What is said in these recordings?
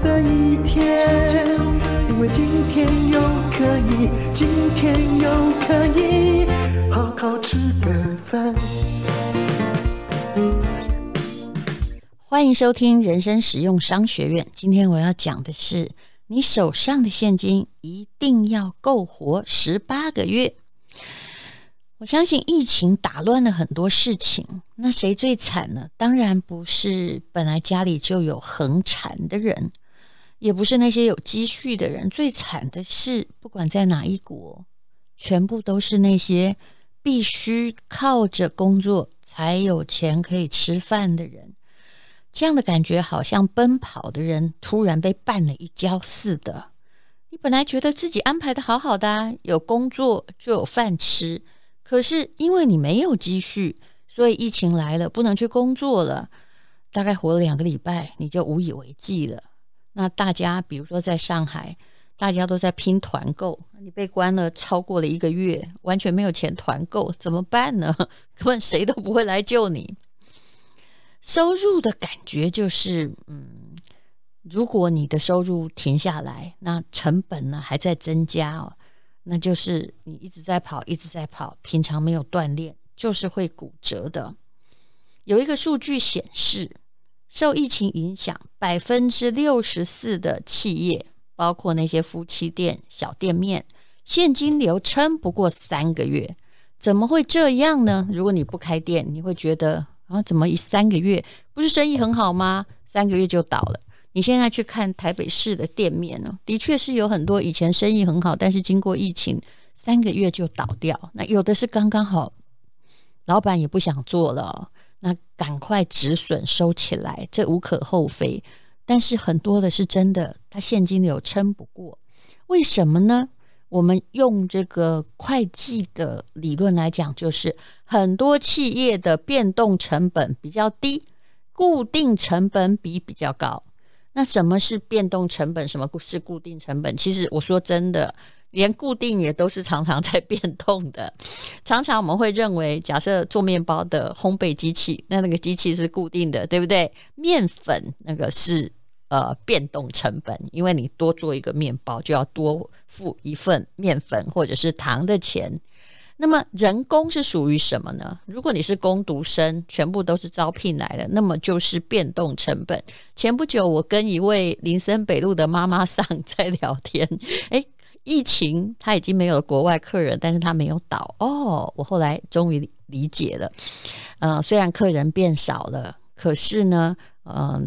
的一天。因为今天又可以，今天又可以好好吃个饭。欢迎收听人生实用商学院。今天我要讲的是，你手上的现金一定要够活十八个月。我相信疫情打乱了很多事情，那谁最惨呢？当然不是本来家里就有横产的人。也不是那些有积蓄的人，最惨的是，不管在哪一国，全部都是那些必须靠着工作才有钱可以吃饭的人。这样的感觉好像奔跑的人突然被绊了一跤似的。你本来觉得自己安排的好好的，有工作就有饭吃，可是因为你没有积蓄，所以疫情来了，不能去工作了，大概活了两个礼拜，你就无以为继了。那大家，比如说在上海，大家都在拼团购，你被关了超过了一个月，完全没有钱团购，怎么办呢？根本谁都不会来救你。收入的感觉就是，嗯，如果你的收入停下来，那成本呢还在增加哦，那就是你一直在跑，一直在跑，平常没有锻炼，就是会骨折的。有一个数据显示。受疫情影响，百分之六十四的企业，包括那些夫妻店、小店面，现金流撑不过三个月。怎么会这样呢？如果你不开店，你会觉得啊，怎么一三个月不是生意很好吗？三个月就倒了。你现在去看台北市的店面呢，的确是有很多以前生意很好，但是经过疫情，三个月就倒掉。那有的是刚刚好，老板也不想做了。那赶快止损收起来，这无可厚非。但是很多的是真的，它现金流撑不过。为什么呢？我们用这个会计的理论来讲，就是很多企业的变动成本比较低，固定成本比比较高。那什么是变动成本？什么是固定成本？其实我说真的。连固定也都是常常在变动的，常常我们会认为，假设做面包的烘焙机器，那那个机器是固定的，对不对？面粉那个是呃变动成本，因为你多做一个面包就要多付一份面粉或者是糖的钱。那么人工是属于什么呢？如果你是工读生，全部都是招聘来的，那么就是变动成本。前不久我跟一位林森北路的妈妈桑 在聊天，诶。疫情他已经没有国外客人，但是他没有倒哦。我后来终于理解了，呃，虽然客人变少了，可是呢，嗯、呃，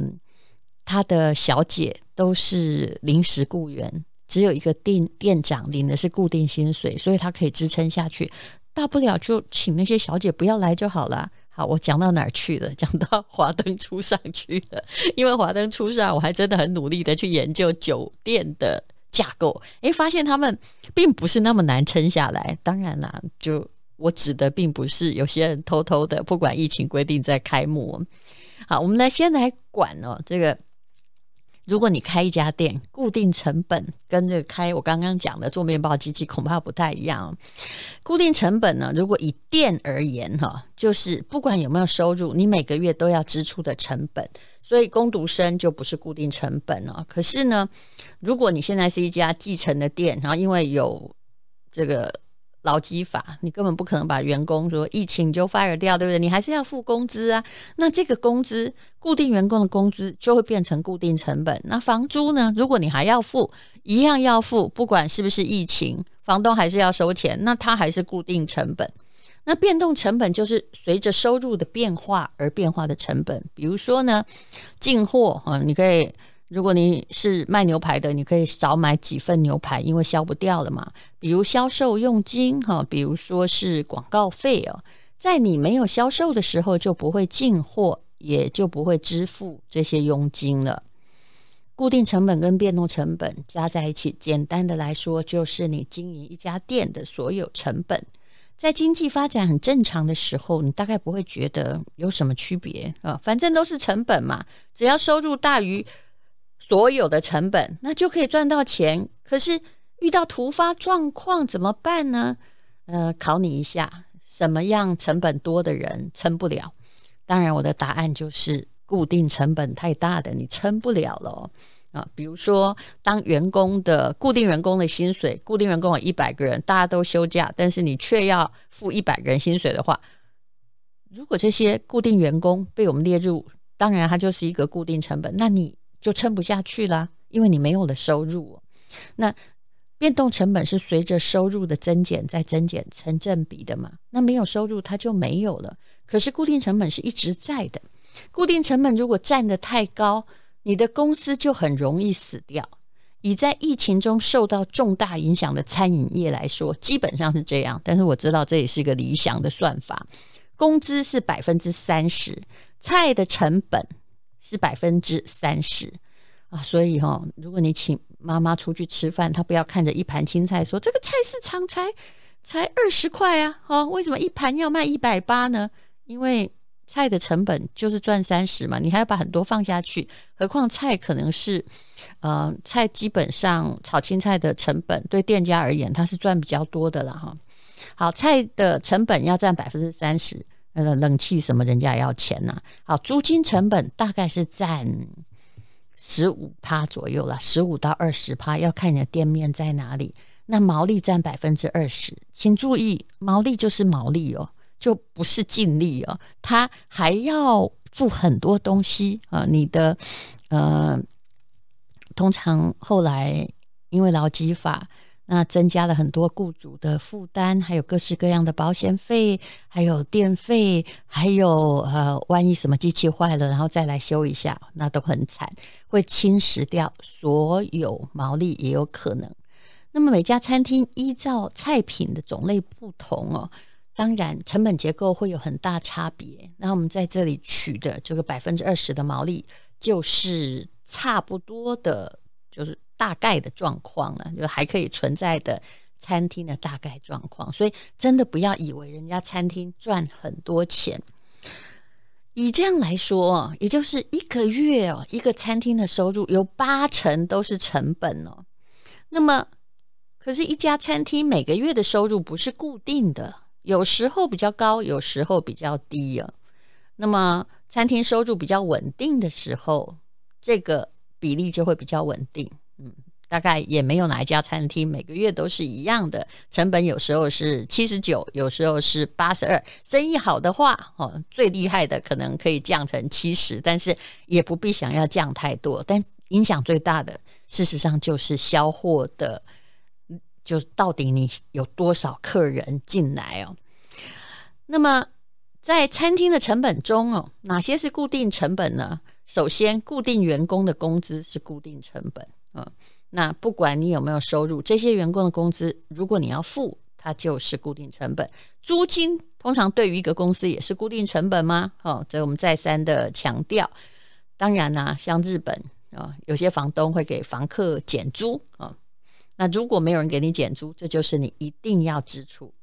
他的小姐都是临时雇员，只有一个店店长领的是固定薪水，所以他可以支撑下去。大不了就请那些小姐不要来就好了。好，我讲到哪儿去了？讲到华灯初上去了，因为华灯初上，我还真的很努力的去研究酒店的。架构，诶，发现他们并不是那么难撑下来。当然啦，就我指的并不是有些人偷偷的，不管疫情规定在开幕。好，我们来先来管哦，这个如果你开一家店，固定成本跟这个开我刚刚讲的做面包机器恐怕不太一样。固定成本呢，如果以店而言哈，就是不管有没有收入，你每个月都要支出的成本。所以工读生就不是固定成本了。可是呢，如果你现在是一家继承的店，然后因为有这个劳基法，你根本不可能把员工说疫情就 fire 掉，对不对？你还是要付工资啊。那这个工资，固定员工的工资就会变成固定成本。那房租呢？如果你还要付，一样要付，不管是不是疫情，房东还是要收钱，那它还是固定成本。那变动成本就是随着收入的变化而变化的成本。比如说呢，进货啊，你可以，如果你是卖牛排的，你可以少买几份牛排，因为销不掉了嘛。比如销售佣金哈，比如说是广告费哦，在你没有销售的时候就不会进货，也就不会支付这些佣金了。固定成本跟变动成本加在一起，简单的来说，就是你经营一家店的所有成本。在经济发展很正常的时候，你大概不会觉得有什么区别啊，反正都是成本嘛。只要收入大于所有的成本，那就可以赚到钱。可是遇到突发状况怎么办呢？呃，考你一下，什么样成本多的人撑不了？当然，我的答案就是固定成本太大的，你撑不了了。啊，比如说，当员工的固定员工的薪水，固定员工有一百个人，大家都休假，但是你却要付一百个人薪水的话，如果这些固定员工被我们列入，当然它就是一个固定成本，那你就撑不下去啦，因为你没有了收入。那变动成本是随着收入的增减再增减成正比的嘛？那没有收入它就没有了，可是固定成本是一直在的，固定成本如果占得太高。你的公司就很容易死掉。以在疫情中受到重大影响的餐饮业来说，基本上是这样。但是我知道这也是一个理想的算法，工资是百分之三十，菜的成本是百分之三十啊。所以哈、如果你请妈妈出去吃饭，她不要看着一盘青菜说这个菜市场才才二十块啊，哦，为什么一盘要卖一百八呢？因为菜的成本就是赚三十嘛，你还要把很多放下去，何况菜可能是，呃，菜基本上炒青菜的成本对店家而言，它是赚比较多的了哈。好，菜的成本要占百分之三十，呃，冷气什么人家也要钱呐、好，租金成本大概是占十五趴左右了，十五到二十趴，要看你的店面在哪里。那毛利占百分之二十，请注意，毛利就是毛利哦。就不是净利哦，他还要付很多东西啊。你的呃，通常后来因为劳基法，那增加了很多雇主的负担，还有各式各样的保险费，还有电费，还有呃，万一什么机器坏了，然后再来修一下，那都很惨，会侵蚀掉所有毛利也有可能。那么每家餐厅依照菜品的种类不同哦。当然，成本结构会有很大差别。那我们在这里取的这个百分之二十的毛利，就是差不多的，就是大概的状况了，就还可以存在的餐厅的大概状况。所以，真的不要以为人家餐厅赚很多钱。以这样来说，也就是一个月哦，一个餐厅的收入有八成都是成本哦。那么，可是，一家餐厅每个月的收入不是固定的。有时候比较高，有时候比较低啊。那么餐厅收入比较稳定的时候，这个比例就会比较稳定。大概也没有哪一家餐厅每个月都是一样的成本，有时候是七十九，有时候是八十二。生意好的话，哦，最厉害的可能可以降成七十，但是也不必想要降太多。但影响最大的，事实上就是销货的。就到底你有多少客人进来哦？那么在餐厅的成本中哦，哪些是固定成本呢？首先，固定员工的工资是固定成本，嗯，那不管你有没有收入，这些员工的工资，如果你要付，它就是固定成本。租金通常对于一个公司也是固定成本吗？哦，这我们再三的强调。当然啦，像日本啊，有些房东会给房客减租啊。那如果没有人给你减租，这就是你一定要支出。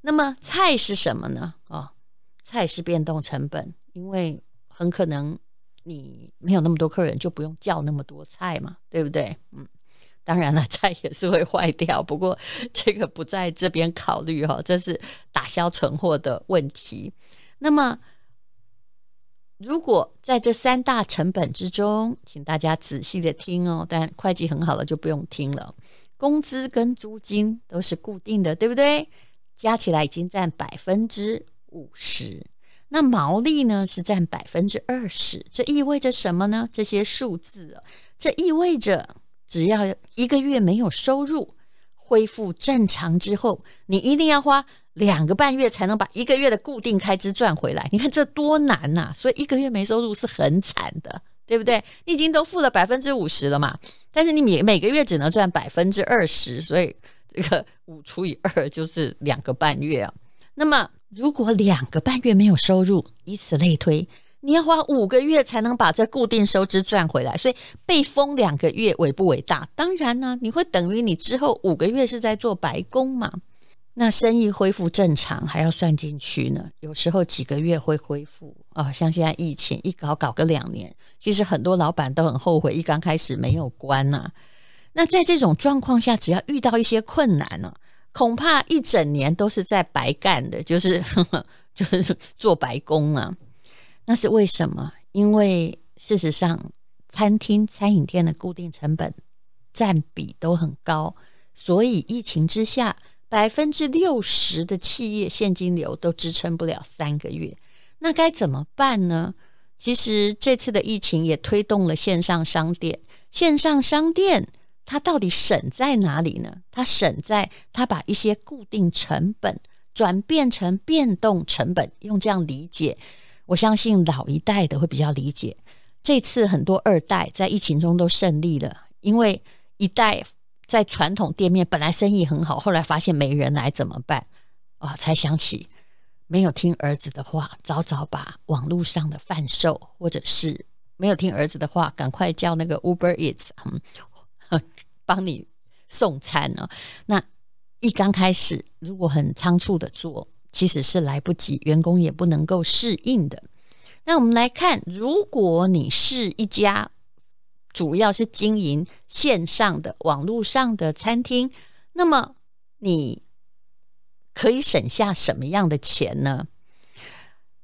那么菜是什么呢？哦，菜是变动成本，因为很可能你没有那么多客人，就不用叫那么多菜嘛，对不对？嗯，当然了，菜也是会坏掉，不过这个不在这边考虑哈，这是打消存货的问题。那么如果在这三大成本之中，请大家仔细的听哦，但会计很好了就不用听了。工资跟租金都是固定的，对不对？加起来已经占百分之五十。那毛利呢是占百分之二十。这意味着什么呢？这些数字，这意味着只要一个月没有收入，恢复正常之后，你一定要花两个半月才能把一个月的固定开支赚回来。你看这多难呐！所以一个月没收入是很惨的。对不对？你已经都付了百分之五十了嘛，但是你每每个月只能赚百分之二十，所以这个五除以二就是两个半月啊。那么如果两个半月没有收入，以此类推，你要花五个月才能把这固定收支赚回来，所以被封两个月伟不伟大？当然呢、你会等于你之后五个月是在做白工嘛？那生意恢复正常还要算进去呢，有时候几个月会恢复啊、像现在疫情一搞搞个两年，其实很多老板都很后悔，一刚开始没有关呐、啊。那在这种状况下，只要遇到一些困难呢、恐怕一整年都是在白干的，就是呵 呵就是做白工啊。那是为什么？因为事实上，餐厅、餐饮店的固定成本占比都很高，所以疫情之下。百分之六十的企业现金流都支撑不了三个月，那该怎么办呢？其实这次的疫情也推动了线上商店。线上商店它到底省在哪里呢？它省在它把一些固定成本转变成变动成本。用这样理解，我相信老一代的会比较理解。这次很多二代在疫情中都胜利了，因为一代。在传统店面本来生意很好，后来发现没人来怎么办？啊、才想起没有听儿子的话，早早把网络上的贩售，或者是没有听儿子的话，赶快叫那个 Uber Eats，嗯，帮你送餐呢、哦。那一刚开始，如果很仓促的做，其实是来不及，员工也不能够适应的。那我们来看，如果你是一家。主要是经营线上的网络上的餐厅，那么你可以省下什么样的钱呢？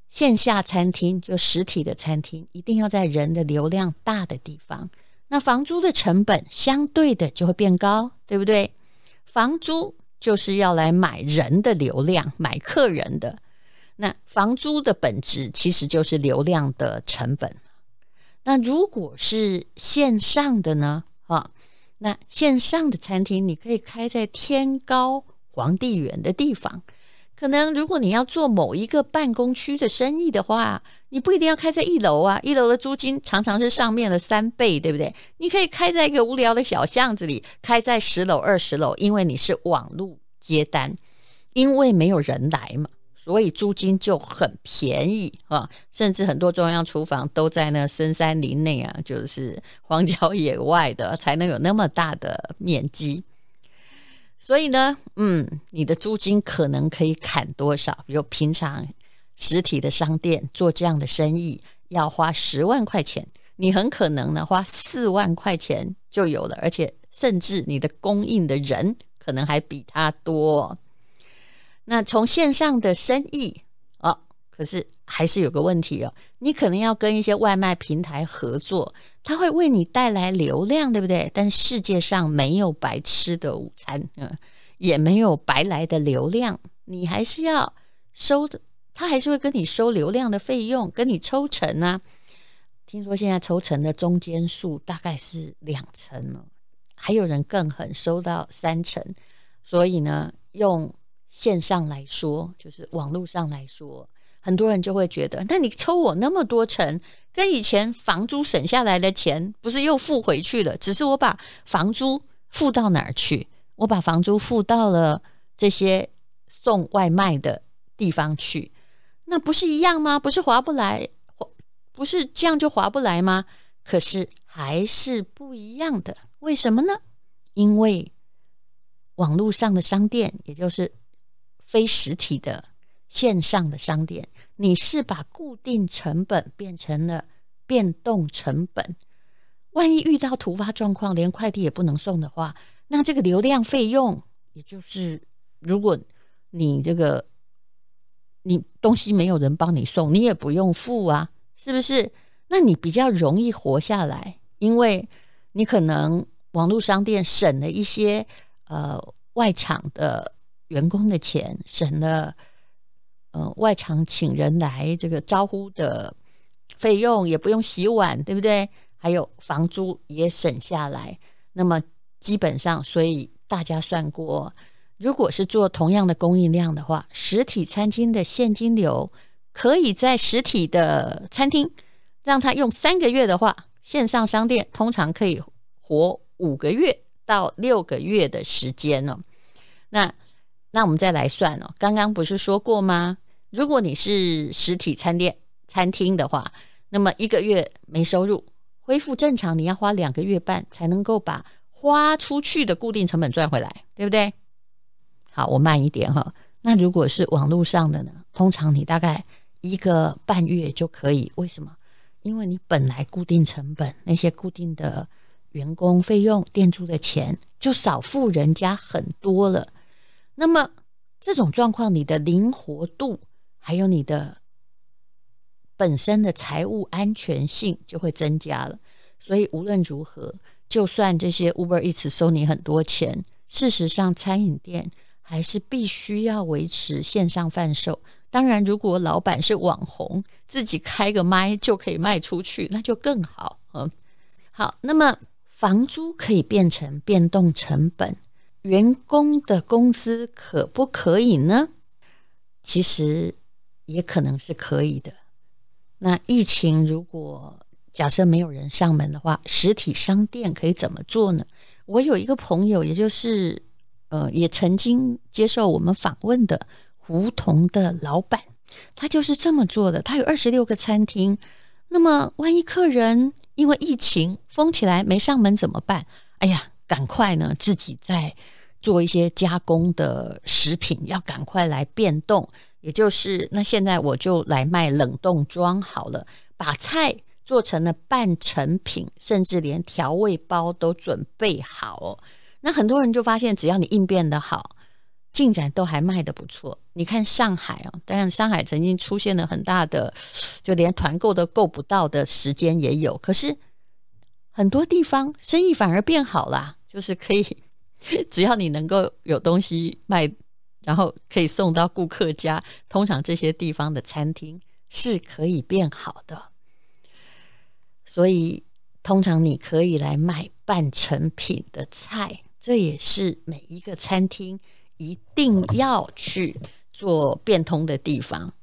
线下餐厅就实体的餐厅，一定要在人的流量大的地方，那房租的成本相对的就会变高，对不对？房租就是要来买人的流量，买客人的。那房租的本质其实就是流量的成本。那如果是线上的呢？啊，那线上的餐厅你可以开在天高皇帝远的地方。可能如果你要做某一个办公区的生意的话，你不一定要开在一楼啊，一楼的租金常常是上面的三倍，对不对？你可以开在一个无聊的小巷子里，开在十楼、二十楼，因为你是网络接单，因为没有人来嘛。所以租金就很便宜啊，甚至很多中央厨房都在那深山林内啊，就是荒郊野外的，才能有那么大的面积。所以呢，嗯，你的租金可能可以砍多少？比如平常实体的商店做这样的生意要花十万块钱，你很可能呢花四万块钱就有了，而且甚至你的供应的人可能还比他多。那从线上的生意，可是还是有个问题哦，你可能要跟一些外卖平台合作，他会为你带来流量，对不对？但世界上没有白吃的午餐，嗯，也没有白来的流量，你还是要收的，他还是会跟你收流量的费用，跟你抽成啊。听说现在抽成的中间数大概是两成哦，还有人更狠，收到三成。所以呢，用。线上来说，就是网络上来说，很多人就会觉得，那你抽我那么多成，跟以前房租省下来的钱，不是又付回去了？只是我把房租付到哪儿去？我把房租付到了这些送外卖的地方去，那不是一样吗？不是划不来，不是这样就划不来吗？可是还是不一样的，为什么呢？因为网络上的商店，也就是。非实体的线上的商店，你是把固定成本变成了变动成本。万一遇到突发状况，连快递也不能送的话，那这个流量费用，也就是如果你这个你东西没有人帮你送，你也不用付啊，是不是？那你比较容易活下来，因为你可能网络商店省了一些呃外场的。员工的钱省了，呃，外场请人来这个招呼的费用也不用洗碗，对不对？还有房租也省下来。那么基本上，所以大家算过，如果是做同样的供应量的话，实体餐厅的现金流可以在实体的餐厅让他用三个月的话，线上商店通常可以活五个月到六个月的时间呢。那那我们再来算哦，刚刚不是说过吗？如果你是实体餐店，餐厅的话，那么一个月没收入，恢复正常，你要花两个月半才能够把花出去的固定成本赚回来，对不对？好，我慢一点哈。那如果是网络上的呢？通常你大概一个半月就可以。为什么？因为你本来固定成本那些固定的员工费用、店租的钱就少付人家很多了。那么这种状况，你的灵活度还有你的本身的财务安全性就会增加了。所以无论如何，就算这些 Uber Eats 收你很多钱，事实上餐饮店还是必须要维持线上贩售。当然，如果老板是网红，自己开个麦就可以卖出去，那就更好。嗯，好，那么房租可以变成变动成本。员工的工资可不可以呢？其实也可能是可以的。那疫情如果假设没有人上门的话，实体商店可以怎么做呢？我有一个朋友，也就是呃，也曾经接受我们访问的胡同的老板，他就是这么做的。他有二十六个餐厅，那么万一客人因为疫情封起来没上门怎么办？哎呀！赶快呢，自己在做一些加工的食品，要赶快来变动。也就是，那现在我就来卖冷冻装好了，把菜做成了半成品，甚至连调味包都准备好。那很多人就发现，只要你应变得好，进展都还卖得不错。你看上海哦，当然上海曾经出现了很大的，就连团购都购不到的时间也有，可是。很多地方生意反而变好啦，就是可以，只要你能够有东西卖，然后可以送到顾客家，通常这些地方的餐厅是可以变好的。所以，通常你可以来卖半成品的菜，这也是每一个餐厅一定要去做变通的地方。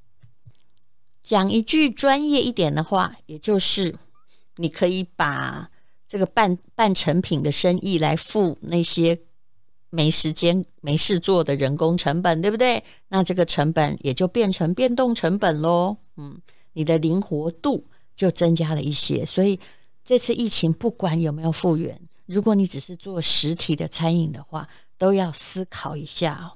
讲一句专业一点的话，也就是你可以把。这个半半成品的生意来付那些没时间没事做的人工成本，对不对？那这个成本也就变成变动成本喽。嗯，你的灵活度就增加了一些。所以这次疫情不管有没有复原，如果你只是做实体的餐饮的话，都要思考一下。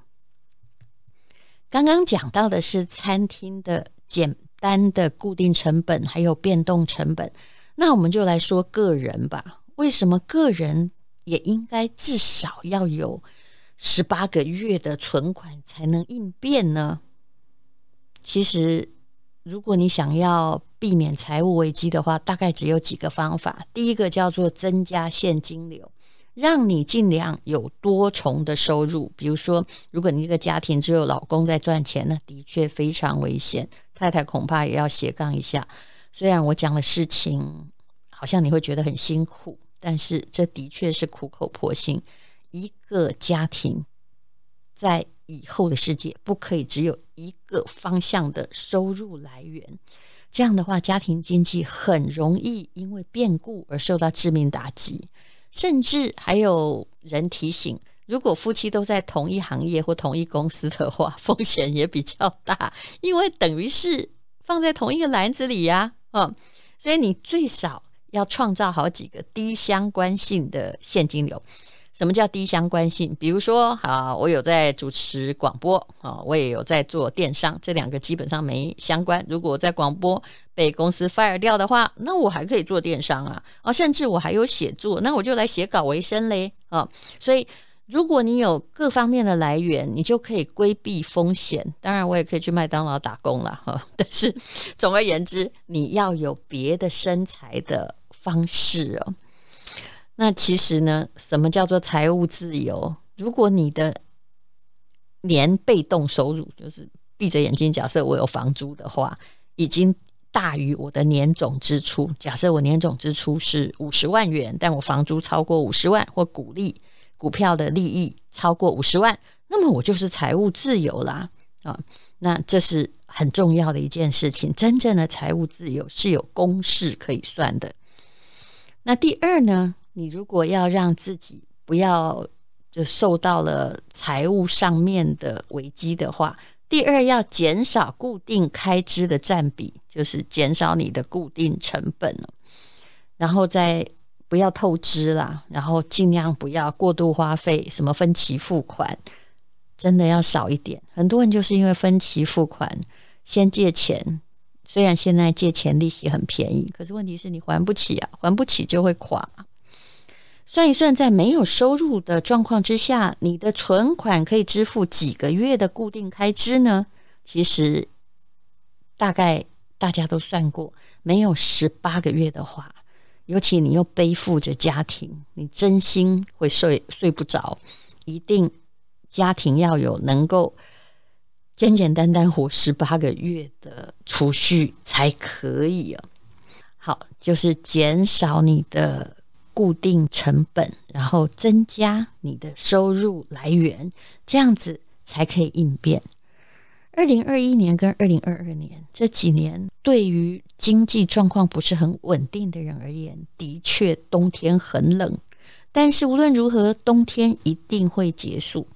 刚刚讲到的是餐厅的简单的固定成本，还有变动成本。那我们就来说个人吧。为什么个人也应该至少要有十八个月的存款才能应变呢？其实，如果你想要避免财务危机的话，大概只有几个方法。第一个叫做增加现金流，让你尽量有多重的收入。比如说，如果你一个家庭只有老公在赚钱，那的确非常危险，太太恐怕也要斜杠一下。虽然我讲的事情好像你会觉得很辛苦，但是这的确是苦口婆心。一个家庭在以后的世界不可以只有一个方向的收入来源，这样的话，家庭经济很容易因为变故而受到致命打击。甚至还有人提醒，如果夫妻都在同一行业或同一公司的话，风险也比较大，因为等于是放在同一个篮子里呀。嗯，所以你最少要创造好几个低相关性的现金流。什么叫低相关性？比如说，啊，我有在主持广播，啊，我也有在做电商，这两个基本上没相关。如果我在广播被公司 fire 掉的话，那我还可以做电商啊，啊，甚至我还有写作，那我就来写稿为生嘞，啊，所以。如果你有各方面的来源，你就可以规避风险。当然，我也可以去麦当劳打工了哈。但是，总而言之，你要有别的生财的方式哦。那其实呢，什么叫做财务自由？如果你的年被动收入就是闭着眼睛，假设我有房租的话，已经大于我的年总支出。假设我年总支出是五十万元，但我房租超过五十万，或股利。股票的利益超过五十万，那么我就是财务自由啦啊！那这是很重要的一件事情。真正的财务自由是有公式可以算的。那第二呢，你如果要让自己不要就受到了财务上面的危机的话，第二，要减少固定开支的占比，就是减少你的固定成本，然后再不要透支啦，然后尽量不要过度花费，什么分期付款，真的要少一点。很多人就是因为分期付款，先借钱，虽然现在借钱利息很便宜，可是问题是你还不起啊，还不起就会垮。算一算，在没有收入的状况之下，你的存款可以支付几个月的固定开支呢？其实大概大家都算过，没有十八个月的话，尤其你又背负着家庭，你真心会睡睡不着。一定家庭要有能够简简单单活十八个月的储蓄才可以啊。好，就是减少你的。固定成本，然后增加你的收入来源，这样子才可以应变。二零二一年跟二零二二年这几年，对于经济状况不是很稳定的人而言，的确冬天很冷。但是无论如何，冬天一定会结束。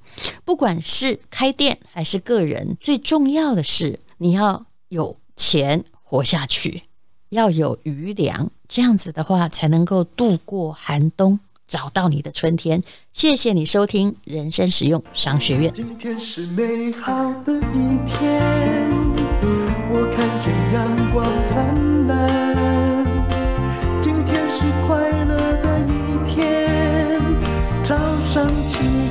不管是开店还是个人，最重要的是你要有钱活下去。要有余粮，这样子的话才能够度过寒冬，找到你的春天。谢谢你收听人生实用商学院。今天是美好的一天，我看见阳光灿。